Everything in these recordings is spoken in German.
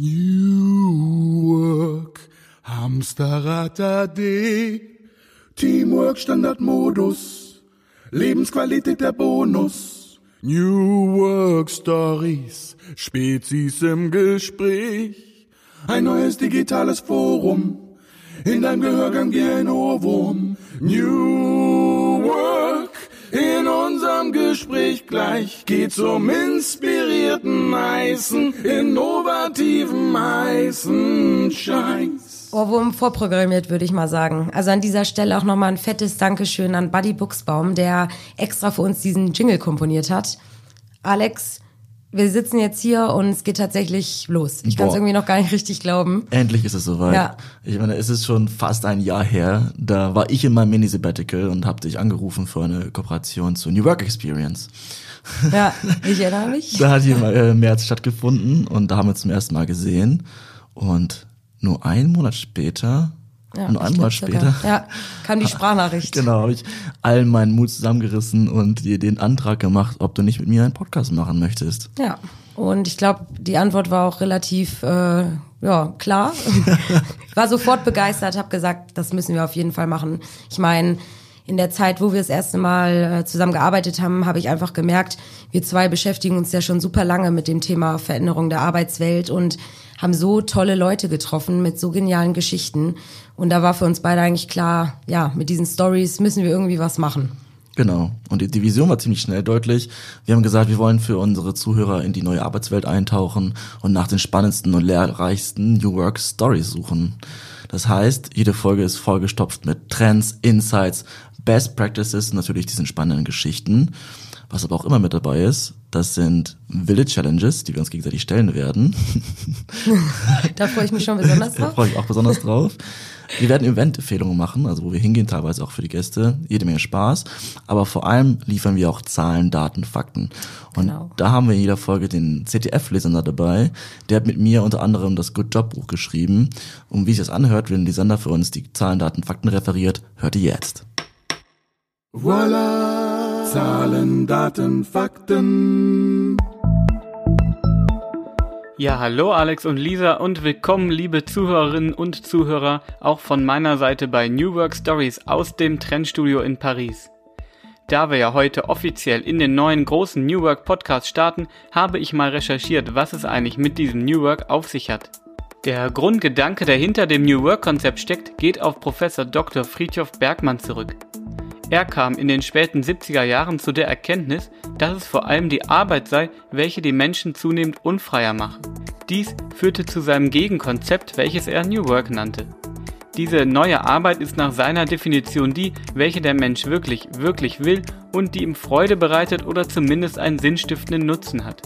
New Work, Hamsterrad AD, Teamwork Standardmodus, Lebensqualität der Bonus. New Work Stories, Spezies im Gespräch, ein neues digitales Forum, in deinem Gehörgang wie ein Ohrwurm. New Work, in unserem Gespräch gleich geht's um inspirierten, heißen, innovativen, heißen Scheiß. Ohrwurm vorprogrammiert, würde ich mal sagen. Also an dieser Stelle auch nochmal ein fettes Dankeschön an Buddy Buchsbaum, der extra für uns diesen Jingle komponiert hat. Alex, wir sitzen jetzt hier und es geht tatsächlich los. Ich kann es irgendwie noch gar nicht richtig glauben. Endlich ist es soweit. Ja. Ich meine, es ist schon fast ein Jahr her. Da war ich in meinem Mini-Sabbatical und habe dich angerufen für eine Kooperation zur New Work Experience. Ja, ich erinnere mich. Da hat die im äh, März stattgefunden und da haben wir uns zum ersten Mal gesehen. Und nur einen Monat später, Ja, Monat sogar. später, Ja, kam die Sprachnachricht. genau, habe ich allen meinen Mut zusammengerissen und dir den Antrag gemacht, ob du nicht mit mir einen Podcast machen möchtest. Ja, und ich glaube, die Antwort war auch relativ äh, ja, klar. ich war sofort begeistert, habe gesagt, das müssen wir auf jeden Fall machen. Ich meine, in der Zeit, wo wir das erste Mal äh, zusammen gearbeitet haben, habe ich einfach gemerkt, wir zwei beschäftigen uns ja schon super lange mit dem Thema Veränderung der Arbeitswelt und haben so tolle Leute getroffen mit so genialen Geschichten. Und da war für uns beide eigentlich klar, ja, mit diesen Stories müssen wir irgendwie was machen. Genau. Und die Vision war ziemlich schnell deutlich. Wir haben gesagt, wir wollen für unsere Zuhörer in die neue Arbeitswelt eintauchen und nach den spannendsten und lehrreichsten New Work Stories suchen. Das heißt, jede Folge ist vollgestopft mit Trends, Insights, Best Practices natürlich diesen spannenden Geschichten. Was aber auch immer mit dabei ist, das sind wilde Challenges, die wir uns gegenseitig stellen werden. Da freue ich mich schon besonders Da drauf. freue ich mich auch besonders drauf. Wir werden Event-Empfehlungen machen, also wo wir hingehen, teilweise auch für die Gäste. Jede Menge Spaß. Aber vor allem liefern wir auch Zahlen, Daten, Fakten. Und Genau. da haben wir in jeder Folge den CTF-Lesender dabei. Der hat mit mir unter anderem das Good Job Buch geschrieben. Und wie sich das anhört, wenn die Sender für uns die Zahlen, Daten, Fakten referiert, hört ihr jetzt. Voila, Zahlen, Daten, Fakten. Ja, hallo Alex und Lisa und willkommen liebe Zuhörerinnen und Zuhörer auch von meiner Seite bei New Work Stories aus dem Trendstudio in Paris. Da wir ja heute offiziell in den neuen großen New Work Podcast starten, habe ich mal recherchiert, was es eigentlich mit diesem New Work auf sich hat. Der Grundgedanke, der hinter dem New Work Konzept steckt, geht auf Professor Dr. Friedhof Bergmann zurück. Er kam in den späten 70er Jahren zu der Erkenntnis, dass es vor allem die Arbeit sei, welche die Menschen zunehmend unfreier mache. Dies führte zu seinem Gegenkonzept, welches er New Work nannte. Diese neue Arbeit ist nach seiner Definition die, welche der Mensch wirklich, wirklich will und die ihm Freude bereitet oder zumindest einen sinnstiftenden Nutzen hat.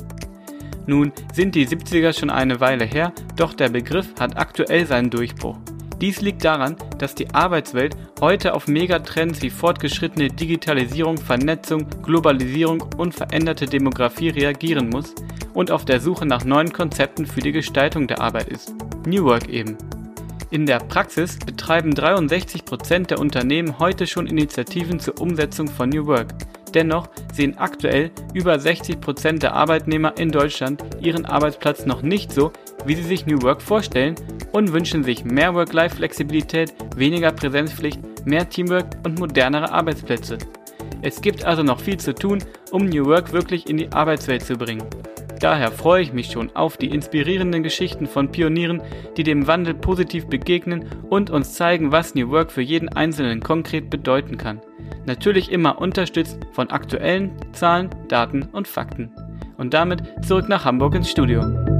Nun sind die 70er schon eine Weile her, doch der Begriff hat aktuell seinen Durchbruch. Dies liegt daran, dass die Arbeitswelt heute auf Megatrends wie fortgeschrittene Digitalisierung, Vernetzung, Globalisierung und veränderte Demografie reagieren muss und auf der Suche nach neuen Konzepten für die Gestaltung der Arbeit ist. New Work eben. In der Praxis betreiben 63% der Unternehmen heute schon Initiativen zur Umsetzung von New Work. Dennoch sehen aktuell über 60% der Arbeitnehmer in Deutschland ihren Arbeitsplatz noch nicht so, wie sie sich New Work vorstellen und wünschen sich mehr Work-Life-Flexibilität, weniger Präsenzpflicht, mehr Teamwork und modernere Arbeitsplätze. Es gibt also noch viel zu tun, um New Work wirklich in die Arbeitswelt zu bringen. Daher freue ich mich schon auf die inspirierenden Geschichten von Pionieren, die dem Wandel positiv begegnen und uns zeigen, was New Work für jeden Einzelnen konkret bedeuten kann. Natürlich immer unterstützt von aktuellen Zahlen, Daten und Fakten. Und damit zurück nach Hamburg ins Studio.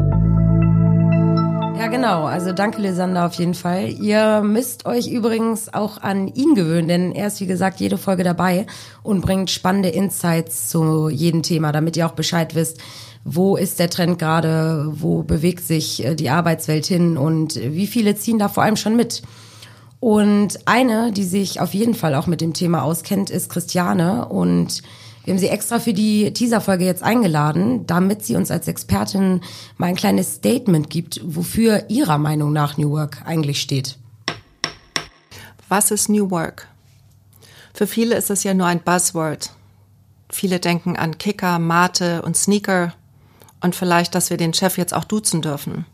Ja, genau. Also danke, Lisander, auf jeden Fall. Ihr müsst euch übrigens auch an ihn gewöhnen, denn er ist, wie gesagt, jede Folge dabei und bringt spannende Insights zu jedem Thema, damit ihr auch Bescheid wisst, wo ist der Trend gerade, wo bewegt sich äh, die Arbeitswelt hin und wie viele ziehen da vor allem schon mit. Und eine, die sich auf jeden Fall auch mit dem Thema auskennt, ist Christiane. Und wir haben sie extra für die Teaser-Folge jetzt eingeladen, damit sie uns als Expertin mal ein kleines Statement gibt, wofür ihrer Meinung nach New Work eigentlich steht. Was ist New Work? Für viele ist es ja nur ein Buzzword. Viele denken an Kicker, Mate und Sneaker und vielleicht, dass wir den Chef jetzt auch duzen dürfen.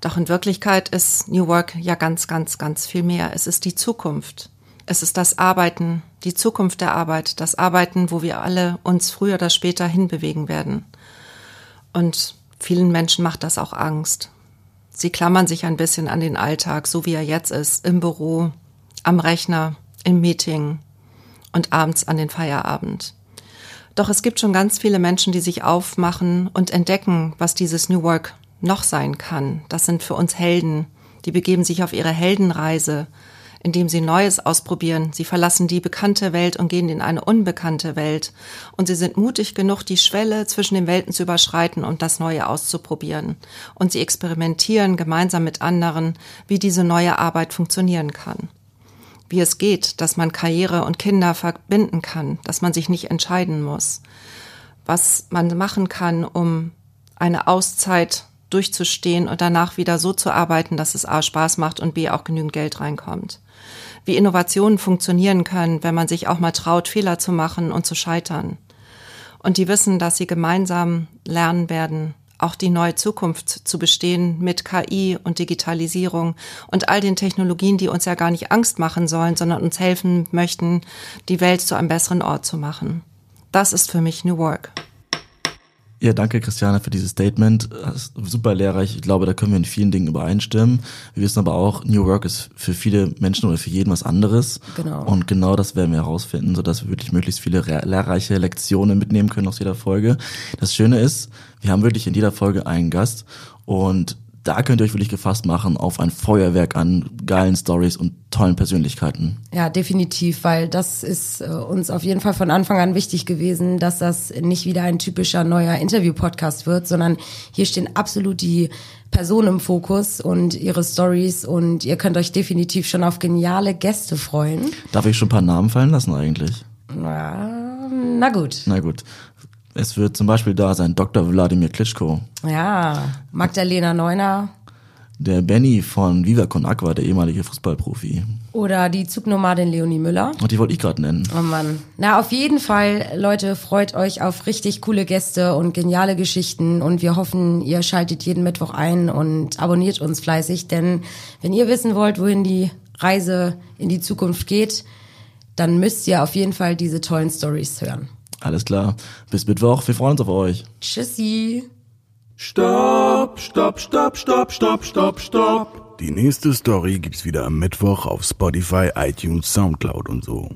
Doch in Wirklichkeit ist New Work ja ganz, ganz, ganz viel mehr. Es ist die Zukunft. Es ist das Arbeiten, die Zukunft der Arbeit, das Arbeiten, wo wir alle uns früher oder später hinbewegen werden. Und vielen Menschen macht das auch Angst. Sie klammern sich ein bisschen an den Alltag, so wie er jetzt ist, im Büro, am Rechner, im Meeting und abends an den Feierabend. Doch es gibt schon ganz viele Menschen, die sich aufmachen und entdecken, was dieses New Work noch sein kann. Das sind für uns Helden. Die begeben sich auf ihre Heldenreise, indem sie Neues ausprobieren. Sie verlassen die bekannte Welt und gehen in eine unbekannte Welt. Und sie sind mutig genug, die Schwelle zwischen den Welten zu überschreiten und das Neue auszuprobieren. Und sie experimentieren gemeinsam mit anderen, wie diese neue Arbeit funktionieren kann. Wie es geht, dass man Karriere und Kinder verbinden kann, dass man sich nicht entscheiden muss. Was man machen kann, um eine Auszeit durchzustehen und danach wieder so zu arbeiten, dass es A Spaß macht und B auch genügend Geld reinkommt wie Innovationen funktionieren können, wenn man sich auch mal traut, Fehler zu machen und zu scheitern. Und die wissen, dass sie gemeinsam lernen werden, auch die neue Zukunft zu bestehen mit KI und Digitalisierung und all den Technologien, die uns ja gar nicht Angst machen sollen, sondern uns helfen möchten, die Welt zu einem besseren Ort zu machen. Das ist für mich New Work. Ja, danke Christiane für dieses Statement. Super lehrreich. Ich glaube, da können wir in vielen Dingen übereinstimmen. Wir wissen aber auch, New Work ist für viele Menschen oder für jeden was anderes. Genau. Und genau das werden wir herausfinden, sodass wir wirklich möglichst viele lehrreiche Lektionen mitnehmen können aus jeder Folge. Das Schöne ist, wir haben wirklich in jeder Folge einen Gast und da könnt ihr euch wirklich gefasst machen auf ein Feuerwerk an geilen Stories und tollen Persönlichkeiten. Ja, definitiv, weil das ist äh, uns auf jeden Fall von Anfang an wichtig gewesen, dass das nicht wieder ein typischer neuer Interview-Podcast wird, sondern hier stehen absolut die Personen im Fokus und ihre Stories und ihr könnt euch definitiv schon auf geniale Gäste freuen. Darf ich schon ein paar Namen fallen lassen eigentlich? Na, na gut. Na gut. Es wird zum Beispiel da sein Dr. Wladimir Klitschko. Ja, Magdalena Neuner. Der Benny von Viva Con Aqua, der ehemalige Fußballprofi. Oder die Zugnomadin Leonie Müller. Und die wollte ich gerade nennen. Oh Mann. Na, auf jeden Fall, Leute, freut euch auf richtig coole Gäste und geniale Geschichten. Und wir hoffen, ihr schaltet jeden Mittwoch ein und abonniert uns fleißig. Denn wenn ihr wissen wollt, wohin die Reise in die Zukunft geht, dann müsst ihr auf jeden Fall diese tollen Stories hören. Alles klar. Bis Mittwoch. Wir freuen uns auf euch. Tschüssi. Stopp, stopp, stopp, stopp, stopp, stopp, stopp. Die nächste Story gibt's wieder am Mittwoch auf Spotify, iTunes, Soundcloud und so.